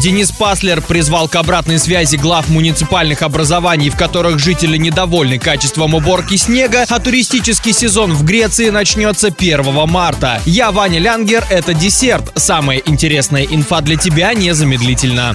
Денис Паслер призвал к обратной связи глав муниципальных образований, в которых жители недовольны качеством уборки снега, а туристический сезон в Греции начнется 1 марта. Я Ваня Лянгер, это десерт. Самая интересная инфа для тебя незамедлительно.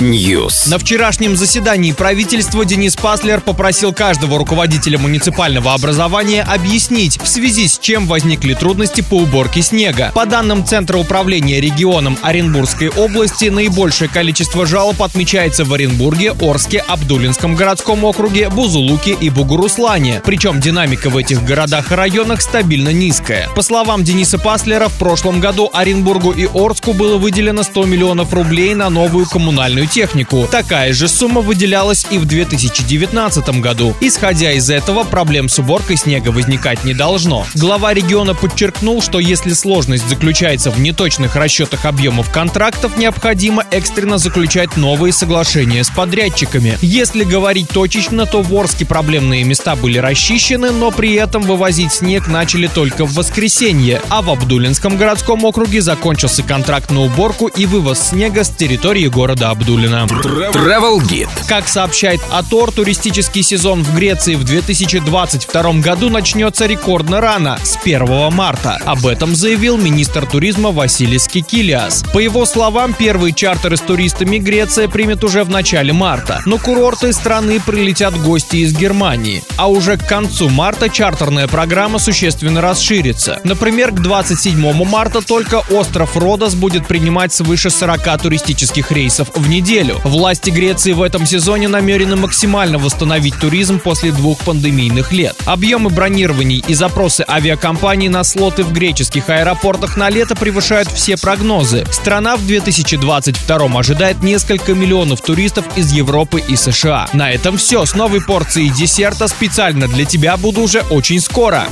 News. На вчерашнем заседании правительства Денис Паслер попросил каждого руководителя муниципального образования объяснить, в связи с чем возникли трудности по уборке снега. По данным Центра управления регионом Оренбургской области, наибольшее количество жалоб отмечается в Оренбурге, Орске, Абдулинском городском округе, Бузулуке и Бугуруслане. Причем динамика в этих городах и районах стабильно низкая. По словам Дениса Паслера, в прошлом году Оренбургу и Орску было выделено 100 миллионов рублей на новую коммунальную технику. Такая же сумма выделялась и в 2019 году. Исходя из этого, проблем с уборкой снега возникать не должно. Глава региона подчеркнул, что если сложность заключается в неточных расчетах объемов контрактов, необходимо экстренно заключать новые соглашения с подрядчиками. Если говорить точечно, то в Орске проблемные места были расчищены, но при этом вывозить снег начали только в воскресенье, а в Абдулинском городском округе закончился контракт на уборку и вывоз снега с территории города Абдулина. Travel Guide. Как сообщает Атор, туристический сезон в Греции в 2022 году начнется рекордно рано, с 1 марта. Об этом заявил министр туризма Василий Скикилиас. По его словам, первые чартеры с туристами Греция примет уже в начале марта. На курорты страны прилетят гости из Германии. А уже к концу марта чартерная программа существенно расширится. Например, к 27 марта только остров Родос будет принимать свыше 40 туристических рейсов в неделю. Власти Греции в этом сезоне намерены максимально восстановить туризм после двух пандемийных лет. Объемы бронирований и запросы авиакомпаний на слоты в греческих аэропортах на лето превышают все прогнозы. Страна в 2022 ожидает несколько миллионов туристов из Европы и США. На этом все. С новой порцией десерта специально для тебя буду уже очень скоро.